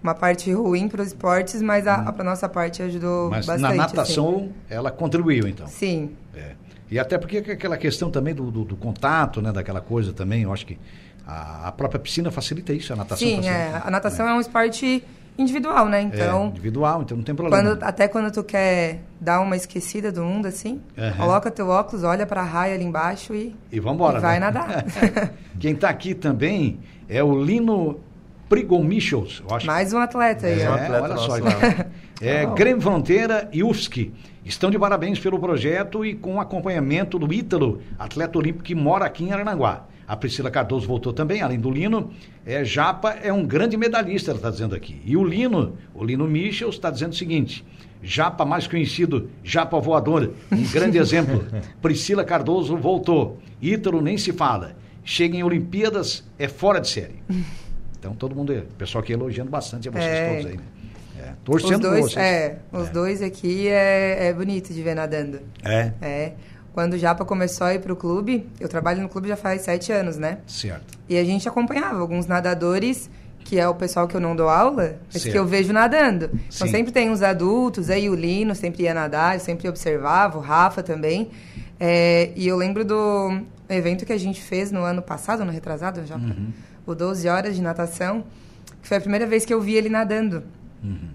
uma parte ruim para os esportes, mas a, a nossa parte ajudou. Mas bastante. na assim. natação, ela contribuiu, então. Sim. É. E até porque aquela questão também do, do, do contato, né? Daquela coisa também, eu acho que a, a própria piscina facilita isso, a natação Sim, facilita. é, a natação é. um esporte individual, né? É, Então, individual, então não tem problema. quando, até quando tu quer dar uma esquecida do mundo, assim, Aham. coloca teu óculos, olha pra raia ali embaixo e, E vambora, e vai né? nadar. Quem está aqui também é o Lino Prigomichels, eu acho. Mais um atleta aí, É, um ó. atleta olha só. nosso então. É, Grêmio Fronteira e UFSC estão de parabéns pelo projeto e com acompanhamento do Ítalo, atleta olímpico que mora aqui em Aranaguá. A Priscila Cardoso voltou também, além do Lino. É, Japa é um grande medalhista, ela está dizendo aqui. E o Lino, o Lino Michels, está dizendo o seguinte: Japa mais conhecido, Japa voador, um grande exemplo. Priscila Cardoso voltou. Ítalo nem se fala. Chega em Olimpíadas, é fora de série. Então todo mundo, o pessoal aqui elogiando bastante a vocês É. todos aí, né? É, Os torcendo por dois, vocês. é, os dois aqui é, é bonito de ver nadando. É, É. Quando o Japa começou a ir pro clube, eu trabalho no clube já faz sete anos, né? certo. E a gente acompanhava alguns nadadores, que é o pessoal que eu não dou aula, mas Certo. que eu vejo nadando. Então Sim. sempre tem uns adultos, aí o Lino sempre ia nadar, eu sempre observava, o Rafa também. É, e eu lembro do evento que a gente fez no ano passado, no retrasado, já, Uhum. o 12 horas de natação, que foi a primeira vez que eu vi ele nadando. Uhum.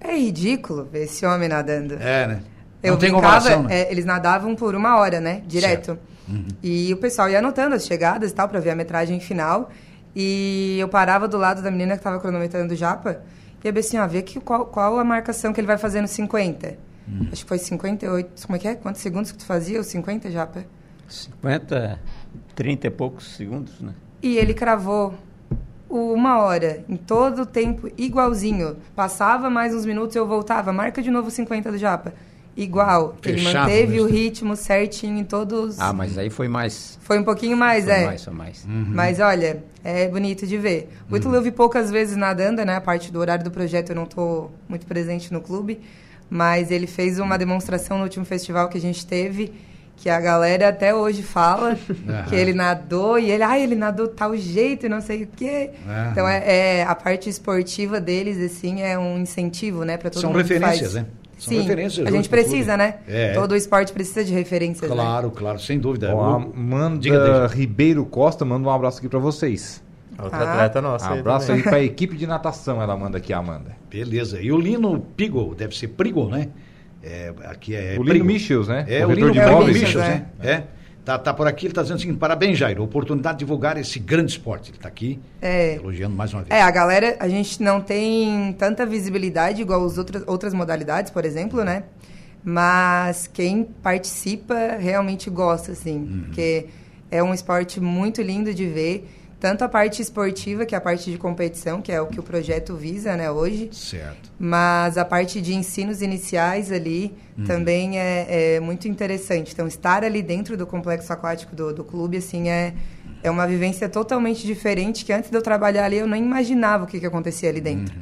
É ridículo ver esse homem nadando. É, né? Eu não tem brincava, né? é, eles nadavam por uma hora, né? Direto. Uhum. E o pessoal ia anotando as chegadas e tal, pra ver a metragem final. E eu parava do lado da menina que tava cronometrando o Japa e ia ver assim, ó, ver que, qual, qual a marcação que ele vai fazer no 50. Uhum. Acho que foi 58. Como é que é? Quantos segundos que tu fazia? Os 50, Japa? 50, 30 e poucos segundos, né? E ele cravou uma hora, em todo o tempo, igualzinho. Passava mais uns minutos, eu voltava. Marca de novo 50 do Japa. Igual. Ele Fechado manteve o ritmo certinho em todos. Ah, mas aí foi mais. Foi um pouquinho mais, foi é. mais, foi mais. Mas olha, é bonito de ver. O Ítalo eu vi poucas vezes nadando, né? A parte do horário do projeto eu não tô muito presente no clube. Mas ele fez uma demonstração no último festival que a gente teve, que a galera até hoje fala que ele nadou e ele, ah, ele nadou tal jeito e não sei o quê. Aham. Então é, é- a parte esportiva deles, assim, é um incentivo, né? Pra todo São mundo que referências, faz. né? São Sim, referências a gente precisa, né? É. Todo esporte precisa de referências, né? Claro, claro, sem dúvida. A O- Amanda Diga. Ribeiro Costa manda um abraço aqui pra vocês. Outra Ah. atleta nossa. aí abraço também. aí pra equipe de natação, ela manda aqui, a Amanda. Beleza. E o Lino Pigo, deve ser Prigo, né? É, aqui é o Lino Prigo. Michels, né? É, o Lino de É imóveis. Michels, Michels, é. né? É. Tá, tá por aqui, ele tá dizendo o seguinte, parabéns, Jairo, oportunidade de divulgar esse grande esporte. Ele tá aqui É. elogiando mais uma vez. É, a galera, a gente não tem tanta visibilidade igual as outras, outras modalidades, por exemplo, né? Mas quem participa realmente gosta, assim. Porque é um esporte muito lindo de ver. Tanto a parte esportiva, que é a parte de competição, que é o que o projeto visa, né, hoje. Certo. Mas a parte de ensinos iniciais ali também é, é muito interessante. Então, estar ali dentro do complexo aquático do, do clube, assim, é, é uma vivência totalmente diferente que antes de eu trabalhar ali, eu nem imaginava o que, que acontecia ali dentro.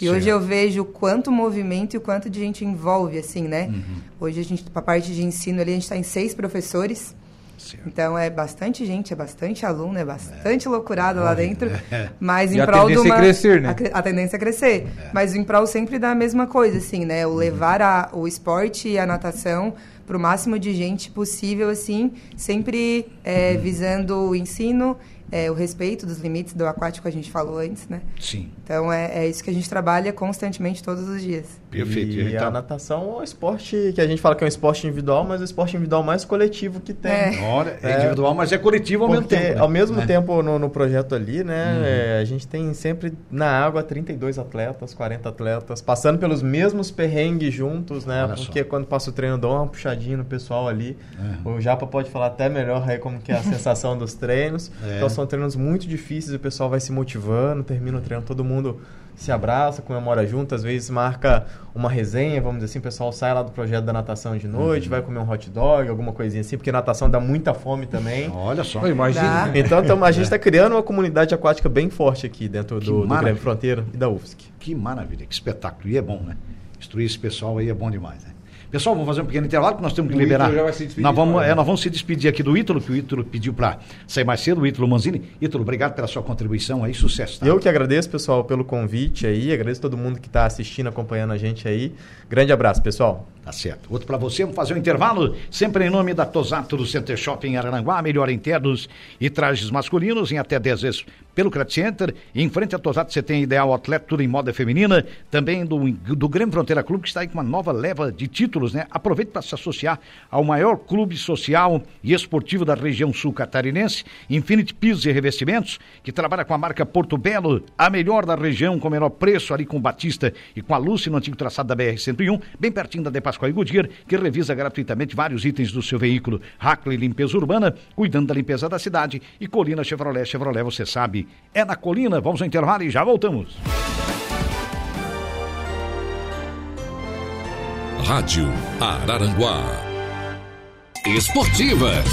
E hoje Certo. eu vejo o quanto movimento e o quanto de gente envolve, assim, né? Uhum. Hoje a gente, a parte de ensino ali, a gente está em seis professores. Certo. Então é bastante gente, é bastante aluno, é bastante loucurada lá dentro. É. Mas E em a prol de tendência é crescer, né? A, a tendência é crescer. Mas em prol sempre da mesma coisa, assim, né? O levar a- o esporte e a natação para o máximo de gente possível, assim, sempre é, visando o ensino, é, o respeito dos limites do aquático a gente falou antes, né? Sim. Então é, é isso que a gente trabalha constantemente todos os dias. Perfeito. E Então, a natação é um esporte que a gente fala que é um esporte individual, mas é o esporte individual mais coletivo que tem. É. Olha, é individual, mas é coletivo ao mesmo tempo. né? ao mesmo É. tempo, no, no projeto ali, né, é, a gente tem sempre na água 32 atletas, 40 atletas, passando pelos mesmos perrengues juntos, né? Olha só. porque quando passa o treino, dá uma puxadinha no pessoal ali. O Japa pode falar até melhor aí como que é a sensação dos treinos. É. Então são são treinos muito difíceis, o pessoal vai se motivando, termina o treino, todo mundo se abraça, comemora junto, às vezes marca uma resenha, vamos dizer assim, o pessoal sai lá do projeto da natação de noite, uhum. vai comer um hot dog, alguma coisinha assim, porque natação dá muita fome também. Olha só. Imagina. Então, então a gente está criando uma comunidade aquática bem forte aqui dentro do, do Grêmio Fronteira e da UFSC. Que maravilha, que espetáculo. E é bom, né? Instruir esse pessoal aí é bom demais, né? Pessoal, vamos fazer um pequeno intervalo, porque nós temos que o liberar. nós, vamos, é, nós vamos se despedir aqui do Ítalo, que o Ítalo pediu para sair mais cedo, o Ítalo Manzini. Ítalo, obrigado pela sua contribuição aí, sucesso. Tá? Eu que agradeço, pessoal, pelo convite aí, agradeço todo mundo que está assistindo, acompanhando a gente aí. Grande abraço, pessoal. Tá certo. Outro para você, vamos fazer um intervalo, sempre em nome da Tosato do Center Shopping Araranguá, melhor em ternos e trajes masculinos em até 10 vezes pelo Credit Center. Em frente a Tosato você tem Ideal Atleta, tudo em moda feminina, também do, do Grêmio Fronteira Clube, que está aí com uma nova leva de títulos, né? Aproveite para se associar ao maior clube social e esportivo da região sul catarinense, Infinity Pisos e Revestimentos, que trabalha com a marca Porto Belo, a melhor da região, com o menor preço ali com Batista e com a Lúcia no antigo traçado da BR-101, bem pertinho da Depa Pascoal e Goodyear, que revisa gratuitamente vários itens do seu veículo. Hackley Limpeza Urbana, cuidando da limpeza da cidade. E Colina Chevrolet, Chevrolet, você sabe, é na Colina. Vamos ao intervalo e já voltamos. Rádio Araranguá. Esportivas.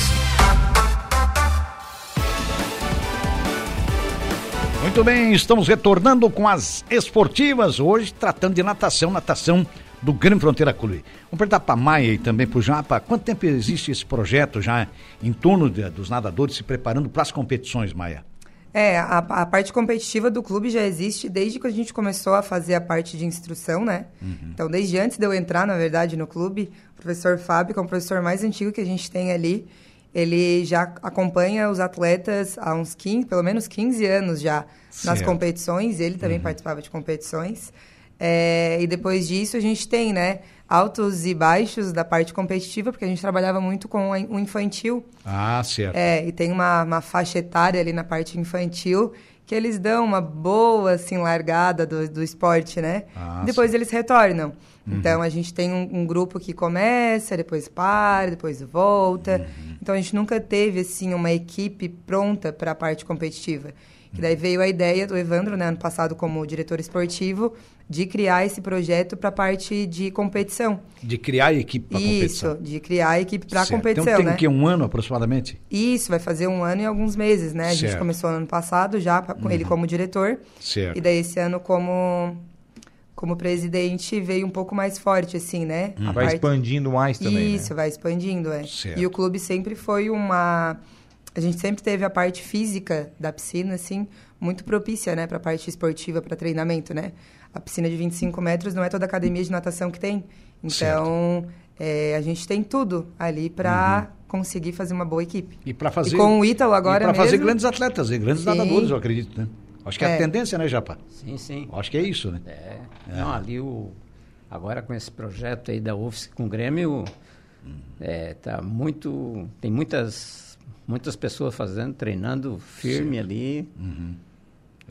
Muito bem, estamos retornando com as esportivas, hoje tratando de natação, natação do Grêmio Fronteira Clube. Vamos perguntar para a Maia e também para o Japa, quanto tempo existe esse projeto já em torno de, dos nadadores se preparando para as competições, Maia? É, a, a, parte competitiva do clube já existe desde que a gente começou a fazer a parte de instrução, né? Uhum. Então, desde antes de eu entrar, na verdade, no clube, o professor Fábio, que é o professor mais antigo que a gente tem ali, ele já acompanha os atletas há uns 15, pelo menos 15 anos já certo. nas competições, ele também uhum. participava de competições. É, e depois disso a gente tem, né, altos e baixos da parte competitiva, porque a gente trabalhava muito com o infantil. Ah, certo. É, e tem uma, uma faixa etária ali na parte infantil que eles dão uma boa, assim, largada do, do esporte, né? Ah, depois sim. eles retornam. Uhum. Então, a gente tem um, um, grupo que começa, depois para, depois volta. Uhum. Então, a gente nunca teve, assim, uma equipe pronta para a parte competitiva. Que daí veio a ideia do Evandro, né, ano passado, como diretor esportivo, de criar esse projeto para a parte de competição. De criar a equipe para competição. Isso, de criar a equipe para competição, então, tem né? que um ano aproximadamente? Isso, vai fazer um ano e alguns meses, né? A gente começou no ano passado já com uhum. ele como diretor. Certo. E daí esse ano como como presidente veio um pouco mais forte assim, né? Uhum. Vai parte... expandindo mais também, Isso, né? vai expandindo, é. Certo. E o clube sempre foi uma a gente sempre teve a parte física da piscina, assim, muito propícia, né, para a parte esportiva, para treinamento, né? A piscina de 25 metros não é toda academia de natação que tem. Então, é, a gente tem tudo ali para uhum. conseguir fazer uma boa equipe. E para fazer. E com o Ítalo agora. Para fazer grandes atletas, e grandes sim. nadadores, eu acredito, né? Acho que é, é a tendência, né, Japa? Sim, sim. Acho que é isso, né? É. é. Não, ali o. Agora com esse projeto aí da UFSC com o Grêmio, hum. é, tá muito. Tem muitas muitas pessoas fazendo, treinando firme Sim. ali. Uhum.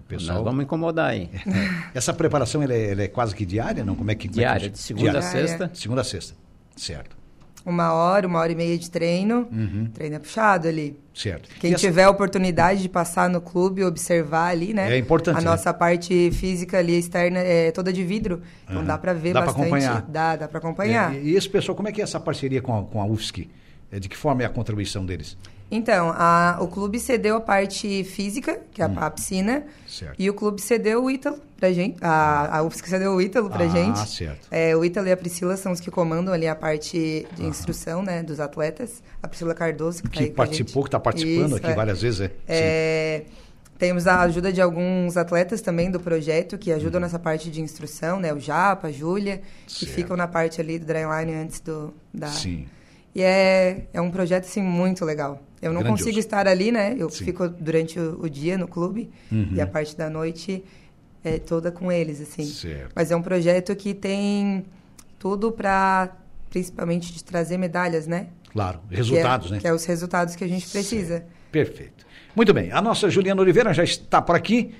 Pessoal... Nós vamos incomodar aí. Essa preparação ela é, ela é, quase que diária, não? Como é que diária, de segunda diária. a sexta. Segunda a sexta, certo. Uma hora, uma hora e meia de treino, uhum. treino é puxado ali. Certo. Quem essa... tiver a oportunidade de passar no clube, observar ali, né? É importante. A né? nossa parte física ali externa é toda de vidro, então uhum. dá para ver dá bastante. Dá para acompanhar. Dá, dá para acompanhar. É, e esse pessoal, como é que é essa parceria com a, com a UFSC? É, de que forma é a contribuição deles? Então, a, o clube cedeu a parte física, que é hum. a, piscina, certo. e o clube cedeu o Ítalo pra gente. A, a UFSC cedeu o Ítalo pra ah, gente. certo. É, o Ítalo e a Priscila são os que comandam ali a parte de instrução, né, dos atletas. A Priscila Cardoso, que, que tá participou, que está participando Isso, aqui é. várias vezes, é. é temos a ajuda de alguns atletas também do projeto que ajudam uhum. nessa parte de instrução, né? O Japa, a Júlia, que ficam na parte ali do dryline antes do da Sim. E é, é um projeto assim muito legal. Eu não Grandioso. consigo estar ali, né? Eu Sim. fico durante o, o, dia no clube uhum. e a parte da noite é toda com eles, assim. Certo. Mas é um projeto que tem tudo para, principalmente, de trazer medalhas, né? Claro, resultados, que é, né? Que é os resultados que a gente precisa. Certo. Perfeito. Muito bem, a nossa Juliana Oliveira já está por aqui.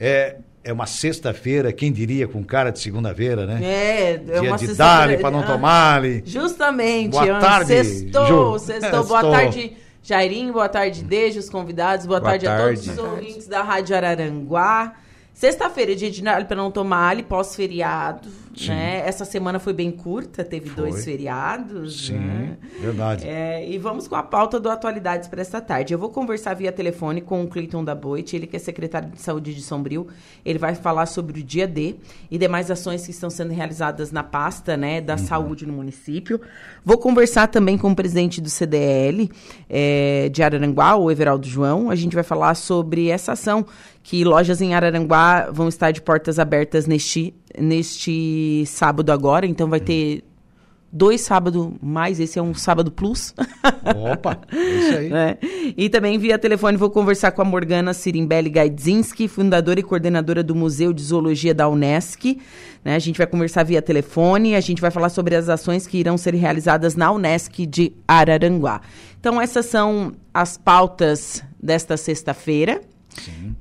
É, é uma sexta-feira, quem diria, com cara de segunda-feira, né? É, é Dia uma de dali para não tomar -lhe. Justamente. Boa tarde, Sextou, Ju. sextou. Boa tarde, Jairinho, boa tarde, Deja, os convidados, boa, Boa tarde, a todos tarde. os tarde. ouvintes da Rádio Araranguá. Sexta-feira, dia de para não tomar ali, pós-feriado, né? Essa semana foi bem curta, teve Foi. dois feriados, Sim, né? verdade. É, e vamos com a pauta do Atualidades para esta tarde. Eu vou conversar via telefone com o Cleiton da Boite, ele que é secretário de Saúde de Sombrio. Ele vai falar sobre o dia D e demais ações que estão sendo realizadas na pasta né, da saúde no município. Vou conversar também com o presidente do CDL é, de Araranguá, o Everaldo João. A gente vai falar sobre essa ação que lojas em Araranguá vão estar de portas abertas neste, neste sábado agora. Então vai ter dois sábados mais, esse é um sábado plus. Opa, é isso aí. né? E também via telefone vou conversar com a Morgana Sirimbelli Gaidzinski, fundadora e coordenadora do Museu de Zoologia da Unesc. Né? A gente vai conversar via telefone, a gente vai falar sobre as ações que irão ser realizadas na Unesc de Araranguá. Então essas são as pautas desta sexta-feira.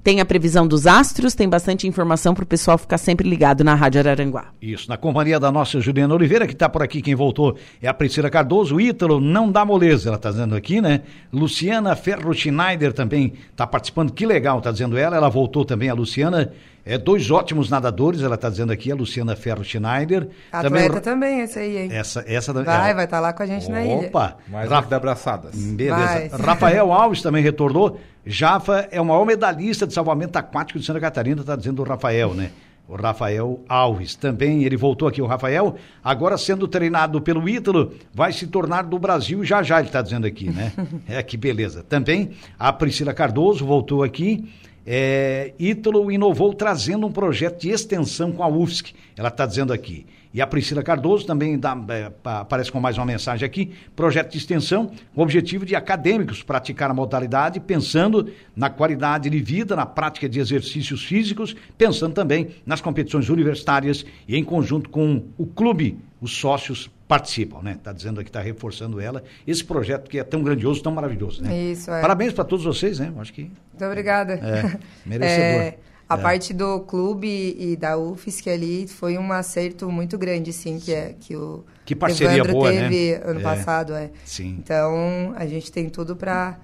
Tem a previsão dos astros, tem bastante informação para o pessoal ficar sempre ligado na Rádio Araranguá. Isso, na companhia da nossa Juliana Oliveira, que está por aqui, quem voltou é a Priscila Cardoso, o Ítalo não dá moleza, ela está dizendo aqui, né? Luciana Ferro Schneider também está participando, que legal, está dizendo ela, ela voltou também, a Luciana, é dois ótimos nadadores, ela está dizendo aqui, a Luciana Ferro Schneider. Atleta também, esse aí, hein? Essa, essa da- Vai, é, vai estar lá com a gente na ilha. Opa! Mais da abraçadas. Beleza. Vai. Rafael Alves também retornou. Jafa é o maior medalhista de salvamento aquático de Santa Catarina, está dizendo o Rafael, né? O Rafael Alves também, ele voltou aqui, o Rafael, agora sendo treinado pelo Ítalo, vai se tornar do Brasil já já, ele está dizendo aqui, né? É, que beleza. Também a Priscila Cardoso voltou aqui, é, Ítalo inovou trazendo um projeto de extensão com a UFSC, ela está dizendo aqui. E a Priscila Cardoso também dá, é, pa- aparece com mais uma mensagem aqui, projeto de extensão com o objetivo de acadêmicos praticar a modalidade, pensando na qualidade de vida, na prática de exercícios físicos, pensando também nas competições universitárias e em conjunto com o clube, os sócios participam, né? Está dizendo aqui, está reforçando ela, esse projeto que é tão grandioso, tão maravilhoso, né? Isso, é. Parabéns para todos vocês, né? Acho que Muito obrigada. É, merecedor. É, a É. parte do clube e da UFSC ali foi um acerto muito grande, sim, que, é, que o Que parceria Evandro boa, né? teve ano É. passado. É. Sim. Então, a gente tem tudo para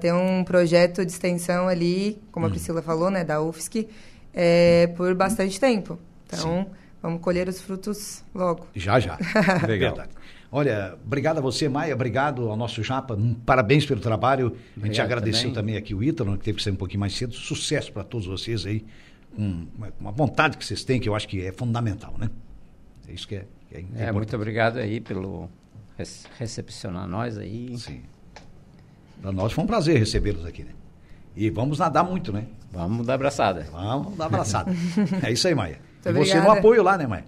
ter um projeto de extensão ali, como Hum. a Priscila falou, né, da UFSC, é, por bastante tempo. Então, vamos colher os frutos logo. Já, já. Legal. Verdade. Olha, obrigado a você, Maia, obrigado ao nosso Japa, um parabéns pelo trabalho. a gente agradeceu também. também. aqui o Ítalo, que teve que sair um pouquinho mais cedo. Sucesso para todos vocês aí, com uma, uma vontade que vocês têm, que eu acho que é fundamental, né? É isso que é, que é É, muito obrigado aí pelo rece- recepcionar nós aí. Sim. Para nós foi um prazer recebê-los aqui, né? E vamos nadar muito, né? Vamos dar abraçada. Vamos dar abraçada. é isso aí, Maia. Muito e você no apoio lá, né, Maia?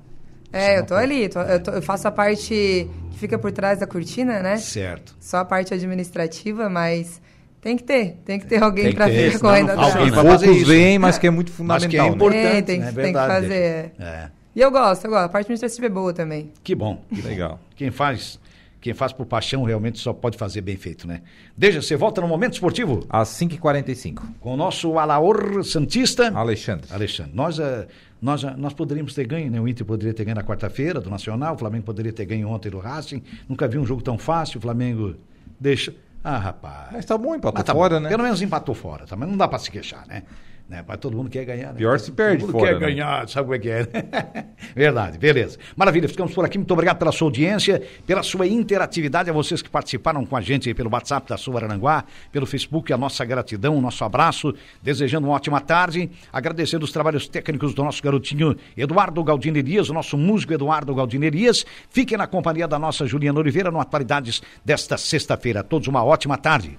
É, eu tô ali, tô- eu, tô- eu faço a parte que fica por trás da cortina, né? Certo. Só a parte administrativa, mas tem que ter, tem que ter alguém para ficar correndo atrás. Alguém pra fazer isso. veem, mas que é muito Mas fundamental. que é né? importante. É, tem, né? que- É tem que verdade. fazer. é. E eu gosto, eu gosto. A parte administrativa é boa também. Que bom. Que. Legal. Quem faz, quem faz por paixão realmente só pode fazer bem feito, né? Deixa, você volta no momento esportivo Às 5h45. com o nosso Alaor Santista. Alexandre. Alexandre, nós, eh, nós, nós poderíamos ter ganho, né? O Inter poderia ter ganho na quarta-feira do Nacional, o Flamengo poderia ter ganho ontem do Racing. Nunca vi um jogo tão fácil, o Flamengo deixa. Ah, rapaz. Mas tá bom, empatou tá fora, bom. né? Pelo menos empatou fora, tá? Mas não dá pra se queixar, né? Né? Mas todo mundo quer ganhar, né? Pior se perde todo mundo fora, quer né? ganhar, sabe como é que é? né? Verdade, beleza. Maravilha, ficamos por aqui. Muito obrigado pela sua audiência, pela sua interatividade, a vocês que participaram com a gente aí pelo WhatsApp da Sul Aranguá, pelo Facebook, a nossa gratidão, o nosso abraço, desejando uma ótima tarde, agradecendo os trabalhos técnicos do nosso garotinho Eduardo Galdino Elias, o nosso músico Eduardo Galdino Elias. Fiquem na companhia da nossa Juliana Oliveira no Atualidades desta sexta-feira. Todos uma ótima tarde.